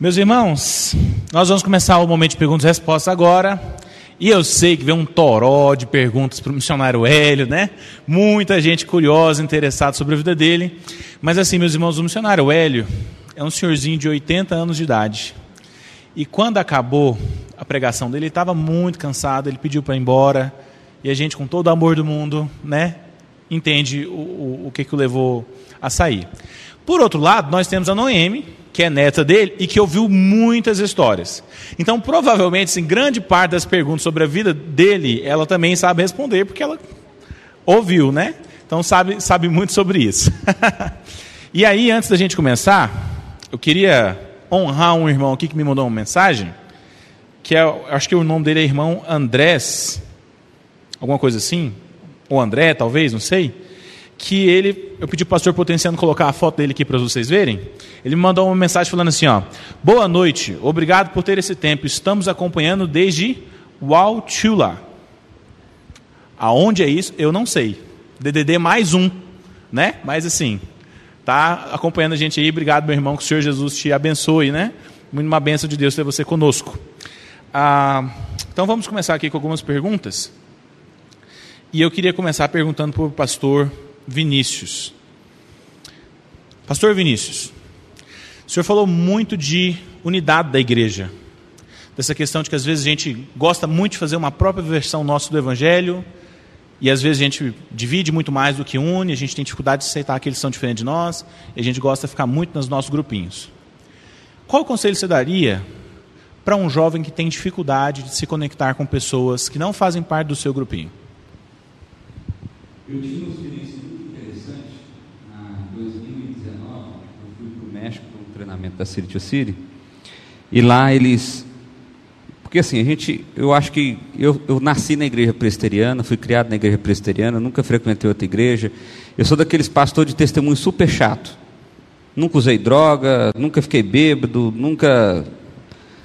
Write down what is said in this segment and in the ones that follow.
Meus irmãos, nós vamos começar o momento de perguntas e respostas agora. E eu sei que vem um toró de perguntas para o missionário Hélio, né? Muita gente curiosa, interessada sobre a vida dele. Mas assim, meus irmãos, o missionário Hélio é um senhorzinho de 80 anos de idade. E quando acabou a pregação dele, ele estava muito cansado, ele pediu para ir embora. E a gente, com todo o amor do mundo, né, entende o, o, o que, que o levou a sair. Por outro lado, nós temos a Noemi, que é neta dele e que ouviu muitas histórias. Então, provavelmente, assim, grande parte das perguntas sobre a vida dele, ela também sabe responder, porque ela ouviu, né? Então, sabe, sabe muito sobre isso. e aí, antes da gente começar, eu queria honrar um irmão aqui que me mandou uma mensagem, que é, acho que o nome dele é irmão Andrés, alguma coisa assim, ou André, talvez, não sei que ele, eu pedi o pastor Potenciano colocar a foto dele aqui para vocês verem. Ele me mandou uma mensagem falando assim, ó: "Boa noite, obrigado por ter esse tempo. Estamos acompanhando desde Walchula. Aonde é isso? Eu não sei. DDD mais um, né? Mas assim, tá acompanhando a gente aí. Obrigado, meu irmão, que o Senhor Jesus te abençoe, né? Muito uma bênção de Deus ter você conosco. Ah, então vamos começar aqui com algumas perguntas. E eu queria começar perguntando para o pastor Vinícius. Pastor Vinícius, o senhor falou muito de unidade da igreja, dessa questão de que às vezes a gente gosta muito de fazer uma própria versão nossa do evangelho, e às vezes a gente divide muito mais do que une, a gente tem dificuldade de aceitar que eles são diferentes de nós, e a gente gosta de ficar muito nos nossos grupinhos. Qual conselho você daria para um jovem que tem dificuldade de se conectar com pessoas que não fazem parte do seu grupinho? Eu tive uma experiência México da City to City. E lá eles. Porque assim, a gente. Eu acho que. Eu, eu nasci na igreja presbiteriana, fui criado na igreja presbiteriana, nunca frequentei outra igreja. Eu sou daqueles pastores de testemunho super chato. Nunca usei droga, nunca fiquei bêbado, nunca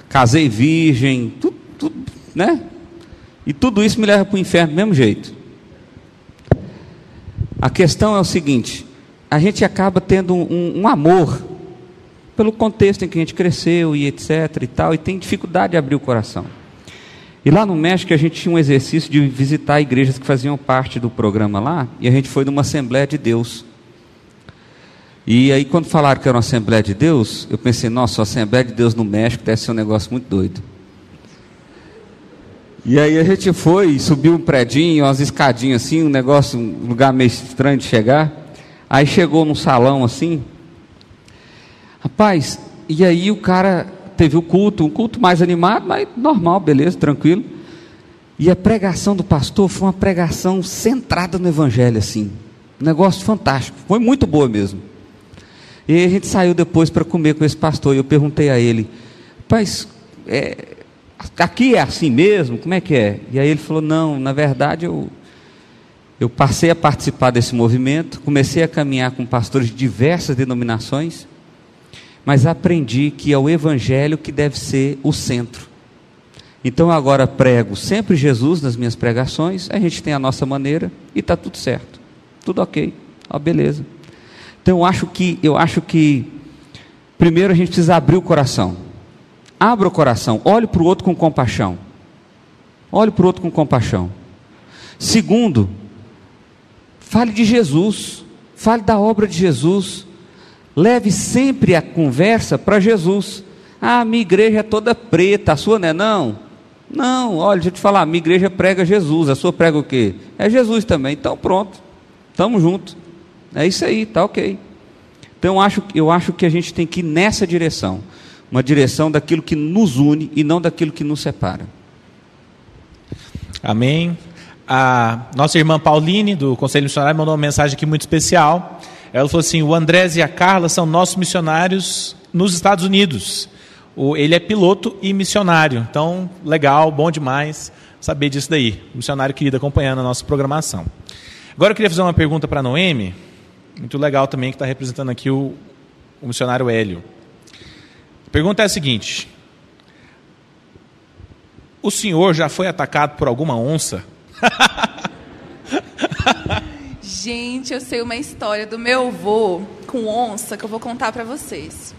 casei virgem, tudo, tudo né? E tudo isso me leva para o inferno do mesmo jeito. A questão é o seguinte: a gente acaba tendo um, um amor pelo contexto em que a gente cresceu e etc e tal, e tem dificuldade de abrir o coração. E lá no México a gente tinha um exercício de visitar igrejas que faziam parte do programa lá, e a gente foi numa Assembleia de Deus. E aí quando falaram que era uma Assembleia de Deus, eu pensei, nossa, a Assembleia de Deus no México deve ser um negócio muito doido. E aí a gente foi, subiu um predinho, umas escadinhas assim, um negócio, um lugar meio estranho de chegar. Aí chegou num salão assim, Rapaz, e aí o cara teve o culto, um culto mais animado, mas normal, beleza, tranquilo. E a pregação do pastor foi uma pregação centrada no evangelho, assim. Um negócio fantástico, foi muito boa mesmo. E a gente saiu depois para comer com esse pastor, e eu perguntei a ele, rapaz, é, aqui é assim mesmo? Como é que é? E aí ele falou, não, na verdade eu, eu passei a participar desse movimento, comecei a caminhar com pastores de diversas denominações, mas aprendi que é o Evangelho que deve ser o centro. Então agora prego sempre Jesus nas minhas pregações, a gente tem a nossa maneira e está tudo certo, tudo ok, ó, beleza. Então eu acho que eu acho que primeiro a gente precisa abrir o coração. Abra o coração, olhe para o outro com compaixão. Olhe para o outro com compaixão. Segundo, fale de Jesus, fale da obra de Jesus. Leve sempre a conversa para Jesus. Ah, minha igreja é toda preta, a sua não é não? Não, olha, deixa eu te falar, minha igreja prega Jesus, a sua prega o quê? É Jesus também, então pronto, estamos juntos. É isso aí, tá ok. Então eu acho, eu acho que a gente tem que ir nessa direção, uma direção daquilo que nos une e não daquilo que nos separa. Amém. A nossa irmã Pauline, do Conselho Missionário, mandou uma mensagem aqui muito especial. Ela falou assim: o Andrés e a Carla são nossos missionários nos Estados Unidos. O, ele é piloto e missionário. Então, legal, bom demais saber disso daí. Missionário querido acompanhando a nossa programação. Agora eu queria fazer uma pergunta para a Noemi, muito legal também, que está representando aqui o, o missionário Hélio. A pergunta é a seguinte: O senhor já foi atacado por alguma onça? Gente, eu sei uma história do meu avô com onça que eu vou contar para vocês.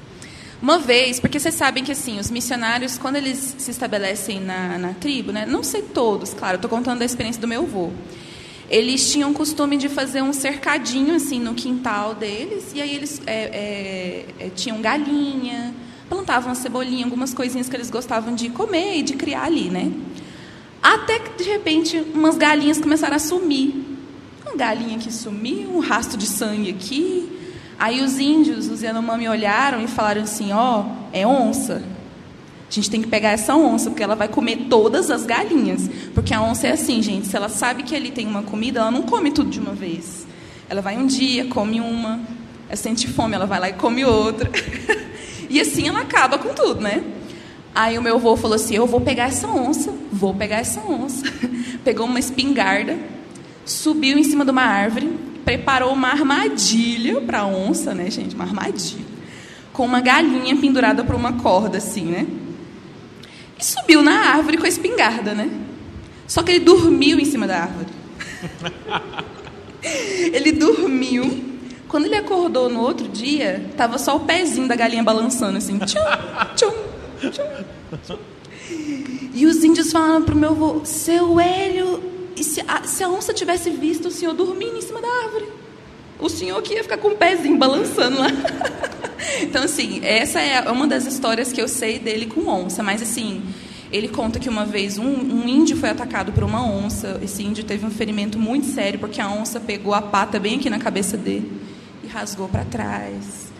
Uma vez, porque vocês sabem que assim, os missionários, quando eles se estabelecem na, na tribo, né, não sei todos, claro, estou contando a experiência do meu avô. Eles tinham o costume de fazer um cercadinho assim no quintal deles, e aí eles é, é, é, tinham galinha, plantavam cebolinha, algumas coisinhas que eles gostavam de comer e de criar ali, né? Até que de repente umas galinhas começaram a sumir. Uma galinha que sumiu, um rastro de sangue aqui, Aí os índios, os Yanomami, olharam e falaram assim: ó, oh, é onça. A gente tem que pegar essa onça, porque ela vai comer todas as galinhas. Porque a onça é assim, gente: se ela sabe que ali tem uma comida, ela não come tudo de uma vez. Ela vai um dia, come uma, ela sente fome, ela vai lá e come outra. e assim ela acaba com tudo, né? Aí o meu avô falou assim: Eu vou pegar essa onça, vou pegar essa onça. Pegou uma espingarda, subiu em cima de uma árvore, preparou uma armadilha para a onça, né, gente? Uma armadilha. Com uma galinha pendurada por uma corda, assim, né? E subiu na árvore com a espingarda, né? Só que ele dormiu em cima da árvore. ele dormiu. Quando ele acordou no outro dia, tava só o pezinho da galinha balançando assim. Tchum, tchum, tchum. E os índios falaram pro meu avô, seu Hélio e se a, se a onça tivesse visto o senhor dormindo em cima da árvore? O senhor que ia ficar com o pezinho balançando lá. então, assim, essa é uma das histórias que eu sei dele com onça. Mas, assim, ele conta que uma vez um, um, índio foi atacado por uma onça. Esse índio teve um ferimento muito sério porque a onça pegou a pata bem aqui na cabeça dele e rasgou para trás.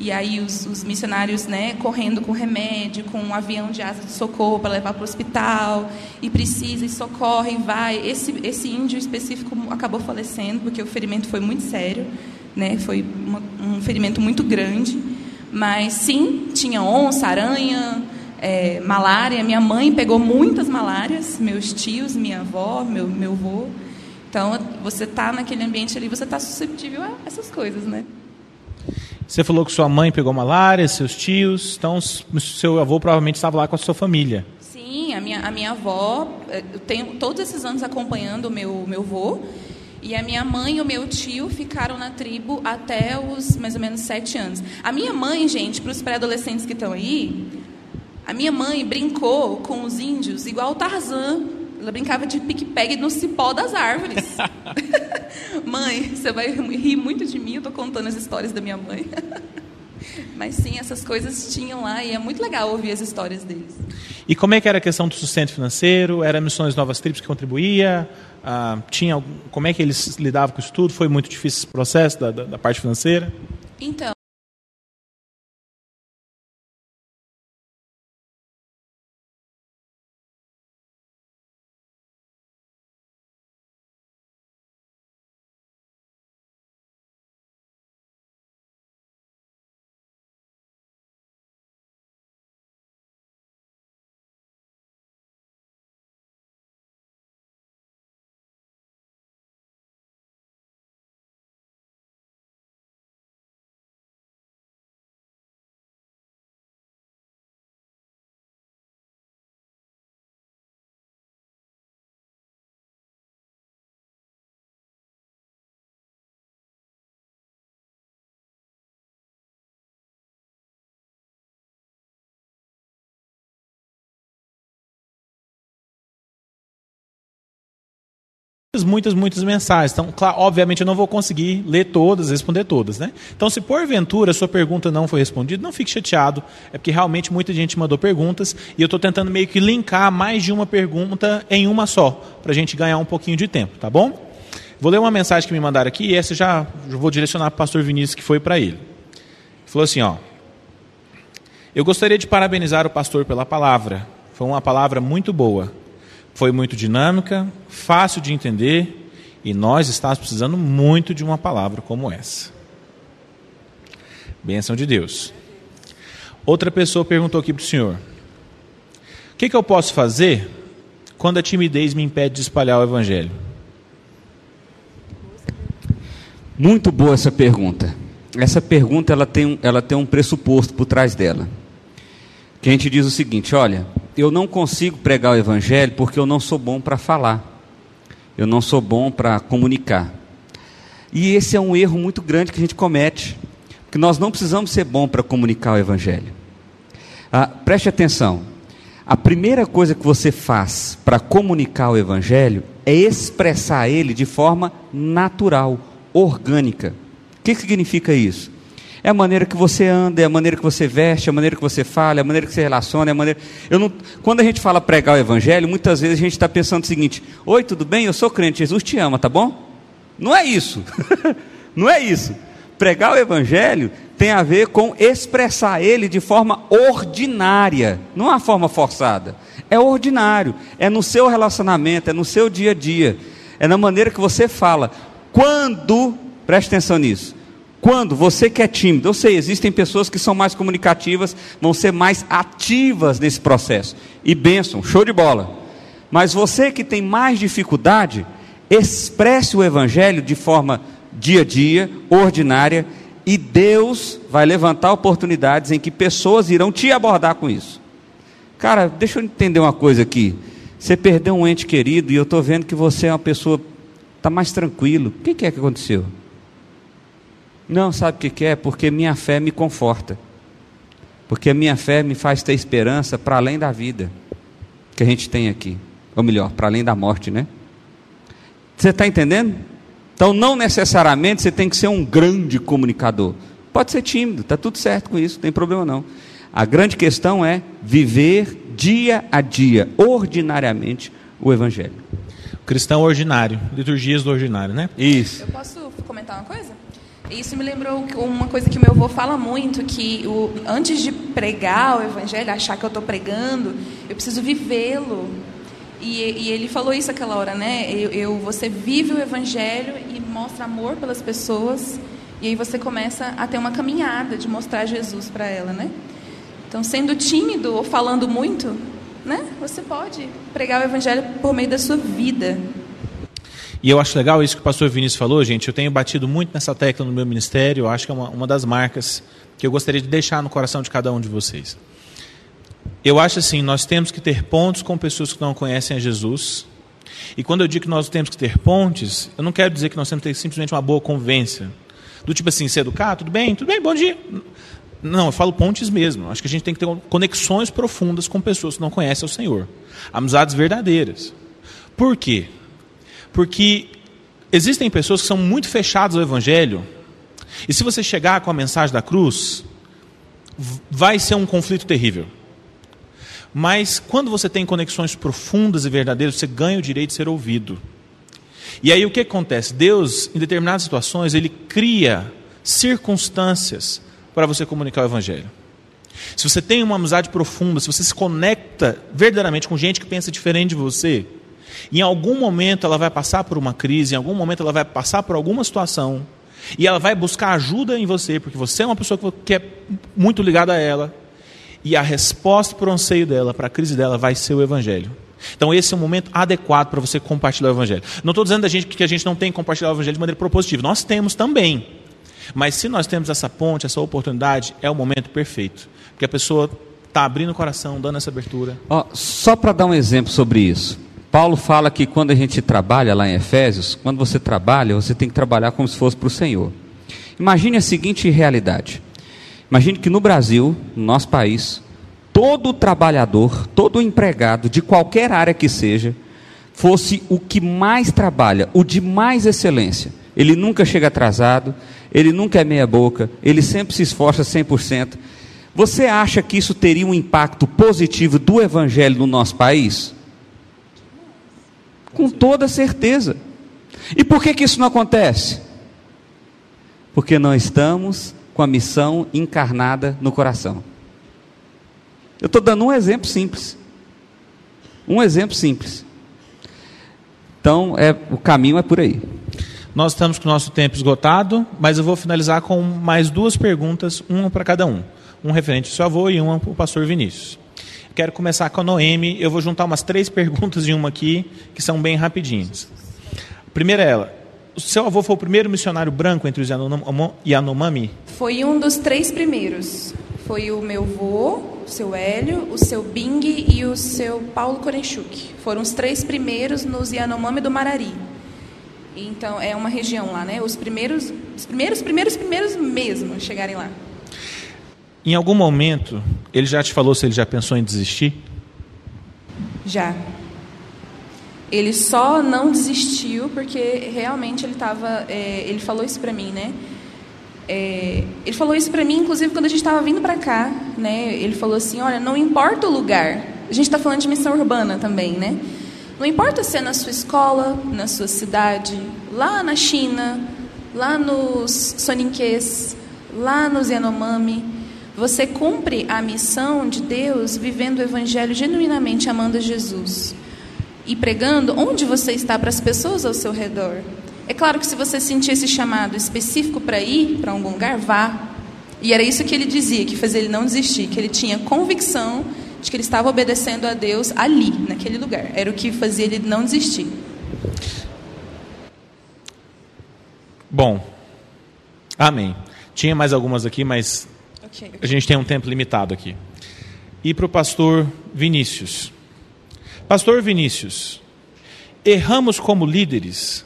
E aí os, os, missionários, né, correndo com remédio, com um avião de asa de socorro para levar para o hospital, e precisa, e socorre, e vai. Esse, esse índio específico acabou falecendo, porque o ferimento foi muito sério, né, foi uma, um ferimento muito grande. Mas sim, tinha onça, aranha, é, malária. Minha mãe pegou muitas malárias, meus tios, minha avó, meu, meu avô. Então, você está naquele ambiente ali, você está susceptível a essas coisas, né? Você falou que sua mãe pegou malária, seus tios, então seu avô provavelmente estava lá com a sua família. Sim, a minha, a minha avó, eh, eu tenho todos esses anos acompanhando o meu, meu avô, e a minha mãe e o meu tio ficaram na tribo até os mais ou menos sete anos. A minha mãe, gente, para os pré-adolescentes que estão aí, a minha mãe brincou com os índios igual o Tarzan. Ela brincava de pique-pegue no cipó das árvores. mãe, você vai rir muito de mim, eu estou contando as histórias da minha mãe. Mas sim, essas coisas tinham lá e é muito legal ouvir as histórias deles. E como é que era a questão do sustento financeiro? Era Missões Novas Tribos que contribuía? Ah, tinha, como é que eles lidavam com isso tudo? Foi muito difícil esse processo da, da, da parte financeira? Então, muitas, muitas mensagens. Então, claro, obviamente eu não vou conseguir ler todas, responder todas, né? Então, se porventura a sua pergunta não foi respondida, não fique chateado, é porque realmente muita gente mandou perguntas e eu estou tentando meio que linkar mais de uma pergunta em uma só, para a gente ganhar um pouquinho de tempo, tá bom? Vou ler uma mensagem que me mandaram aqui e essa já vou direcionar para o pastor Vinícius, que foi para ele. Ele falou assim, ó. Eu gostaria de parabenizar o pastor pela palavra. Foi uma palavra muito boa. Foi muito dinâmica, fácil de entender e nós estamos precisando muito de uma palavra como essa. Bênção de Deus. Outra pessoa perguntou aqui para o senhor: O que, que eu posso fazer quando a timidez me impede de espalhar o evangelho? Muito boa essa pergunta. Essa pergunta ela tem, ela tem um pressuposto por trás dela. Que a gente diz o seguinte: olha, eu não consigo pregar o evangelho porque eu não sou bom para falar. Eu não sou bom para comunicar. E esse é um erro muito grande que a gente comete, porque nós não precisamos ser bom para comunicar o evangelho. Ah, preste atenção. A primeira coisa que você faz para comunicar o Evangelho é expressar ele de forma natural, orgânica. O que significa isso? É a maneira que você anda, é a maneira que você veste, é a maneira que você fala, é a maneira que você relaciona, é a maneira. Eu não... Quando a gente fala pregar o Evangelho, muitas vezes a gente está pensando o seguinte: Oi, tudo bem? Eu sou crente, Jesus te ama, tá bom? Não é isso. não é isso. Pregar o Evangelho tem a ver com expressar ele de forma ordinária, não é uma forma forçada. É ordinário, é no seu relacionamento, é no seu dia a dia, é na maneira que você fala. Quando, preste atenção nisso, quando você que é tímido, eu sei, existem pessoas que são mais comunicativas, vão ser mais ativas nesse processo. E benção, show de bola. Mas você que tem mais dificuldade, expresse o evangelho de forma dia a dia, ordinária, e Deus vai levantar oportunidades em que pessoas irão te abordar com isso. Cara, deixa eu entender uma coisa aqui. Você perdeu um ente querido e eu estou vendo que você é uma pessoa está mais tranquilo. O que, que é que aconteceu? Não, sabe o que, que é? Porque minha fé me conforta. Porque a minha fé me faz ter esperança para além da vida que a gente tem aqui. Ou melhor, para além da morte, né? Você está entendendo? Então, não necessariamente você tem que ser um grande comunicador. Pode ser tímido, está tudo certo com isso, não tem problema não. A grande questão é viver dia a dia, ordinariamente, o Evangelho. Cristão ordinário, liturgias do ordinário, né? Isso. Eu posso comentar uma coisa? Isso me lembrou uma coisa que meu avô fala muito, que o, antes de pregar o evangelho, achar que eu estou pregando, eu preciso vivê-lo. E, e, ele falou isso aquela hora, né? Eu, eu, você vive o evangelho e mostra amor pelas pessoas, e aí você começa a ter uma caminhada de mostrar Jesus para ela, né? Então, sendo tímido ou falando muito, né? Você pode pregar o evangelho por meio da sua vida. E eu acho legal isso que o pastor Vinícius falou, gente. Eu tenho batido muito nessa tecla no meu ministério. Eu acho que é uma, uma das marcas que eu gostaria de deixar no coração de cada um de vocês. Eu acho assim, nós temos que ter pontos com pessoas que não conhecem a Jesus. E quando eu digo que nós temos que ter pontes, eu não quero dizer que nós temos que ter simplesmente uma boa convivência. Do tipo assim, se educar, tudo bem, tudo bem, bom dia. Não, eu falo pontes mesmo. Acho que a gente tem que ter conexões profundas com pessoas que não conhecem o Senhor. Amizades verdadeiras. Por quê? Porque existem pessoas que são muito fechadas ao Evangelho, e se você chegar com a mensagem da cruz, vai ser um conflito terrível. Mas quando você tem conexões profundas e verdadeiras, você ganha o direito de ser ouvido. E aí o que acontece? Deus, em determinadas situações, ele cria circunstâncias para você comunicar o Evangelho. Se você tem uma amizade profunda, se você se conecta verdadeiramente com gente que pensa diferente de você, em algum momento ela vai passar por uma crise, em algum momento ela vai passar por alguma situação, e ela vai buscar ajuda em você, porque você é uma pessoa que é muito ligada a ela, e a resposta para o anseio dela, para a crise dela, vai ser o Evangelho. Então, esse é o momento adequado para você compartilhar o Evangelho. Não estou dizendo a gente que a gente não tem que compartilhar o Evangelho de maneira propositiva, nós temos também. Mas se nós temos essa ponte, essa oportunidade, é o momento perfeito. Porque a pessoa está abrindo o coração, dando essa abertura. Oh, só para dar um exemplo sobre isso. Paulo fala que quando a gente trabalha lá em Efésios, quando você trabalha, você tem que trabalhar como se fosse para o Senhor. Imagine a seguinte realidade. Imagine que no Brasil, no nosso país, todo trabalhador, todo empregado, de qualquer área que seja, fosse o que mais trabalha, o de mais excelência. Ele nunca chega atrasado, ele nunca é meia-boca, ele sempre se esforça 100%. Você acha que isso teria um impacto positivo do evangelho no nosso país? Com toda certeza. E por que, que isso não acontece? Porque não estamos com a missão encarnada no coração. Eu estou dando um exemplo simples. Um exemplo simples. Então, é, o caminho é por aí. Nós estamos com o nosso tempo esgotado, mas eu vou finalizar com mais duas perguntas, uma para cada um. Um referente ao seu avô e uma para o pastor Vinícius. Quero começar com a Noemi. Eu vou juntar umas três perguntas em uma aqui, que são bem rapidinhas. A primeira é ela. O seu avô foi o primeiro missionário branco entre os Yanomami? Foi um dos três primeiros. Foi o meu avô, o seu Hélio, o seu Bing e o seu Paulo Korenchuk. Foram os três primeiros nos Yanomami do Marari. Então, é uma região lá, né? Os primeiros, os primeiros, primeiros, primeiros mesmo chegarem lá. Em algum momento, ele já te falou se ele já pensou em desistir? Já. Ele só não desistiu porque realmente ele estava. É, ele falou isso para mim, né? É, ele falou isso para mim, inclusive quando a gente estava vindo para cá, né? Ele falou assim: olha, não importa o lugar. A gente está falando de missão urbana também, né? Não importa se é na sua escola, na sua cidade, lá na China, lá nos Soninques, lá nos Yanomami, você cumpre a missão de Deus vivendo o Evangelho genuinamente amando Jesus e pregando onde você está para as pessoas ao seu redor. É claro que se você sentir esse chamado específico para ir para algum lugar, vá. E era isso que ele dizia, que fazia ele não desistir, que ele tinha convicção de que ele estava obedecendo a Deus ali, naquele lugar. Era o que fazia ele não desistir. Bom, amém. Tinha mais algumas aqui, mas okay. a gente tem um tempo limitado aqui. E para o pastor Vinícius. Pastor Vinícius, erramos como líderes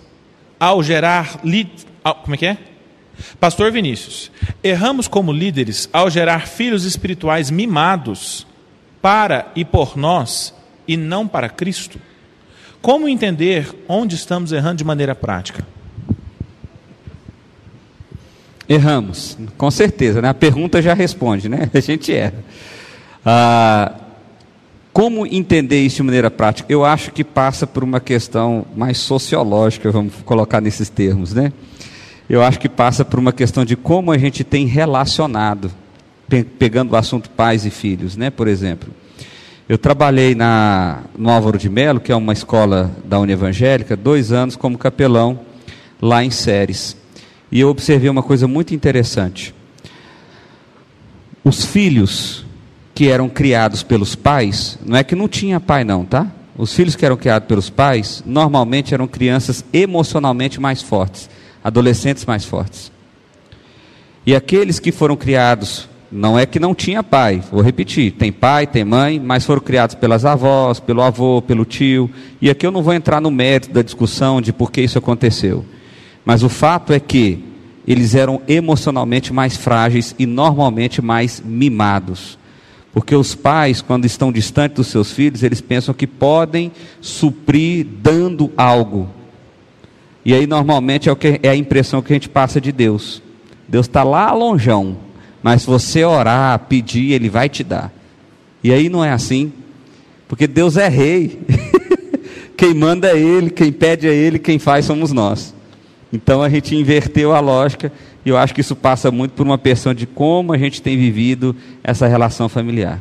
ao gerar. Li... Como é que é? Pastor Vinícius, erramos como líderes ao gerar filhos espirituais mimados para e por nós e não para Cristo? Como entender onde estamos errando de maneira prática? Erramos, com certeza, né? A pergunta já responde, né? A gente erra. Ah, como entender isso de maneira prática? Eu acho que passa por uma questão mais sociológica, vamos colocar nesses termos, né? Eu acho que passa por uma questão de como a gente tem relacionado, pegando o assunto pais e filhos, né? Por exemplo, eu trabalhei na, no Álvaro de Melo, que é uma escola da União Evangélica, dois anos como capelão lá em Séries. E eu observei uma coisa muito interessante. Os filhos que eram criados pelos pais, não é que não tinha pai não, tá? Os filhos que eram criados pelos pais, normalmente eram crianças emocionalmente mais fortes, adolescentes mais fortes. E aqueles que foram criados, não é que não tinha pai, vou repetir, tem pai, tem mãe, mas foram criados pelas avós, pelo avô, pelo tio. E aqui eu não vou entrar no mérito da discussão de por que isso aconteceu. Mas o fato é que eles eram emocionalmente mais frágeis e normalmente mais mimados. Porque os pais, quando estão distantes dos seus filhos, eles pensam que podem suprir dando algo. E aí, normalmente, é, o que, é a impressão que a gente passa de Deus. Deus está lá longeão, mas se você orar, pedir, Ele vai te dar. E aí não é assim, porque Deus é rei. quem manda é Ele, quem pede é Ele, quem faz somos nós. Então a gente inverteu a lógica e eu acho que isso passa muito por uma questão de como a gente tem vivido essa relação familiar.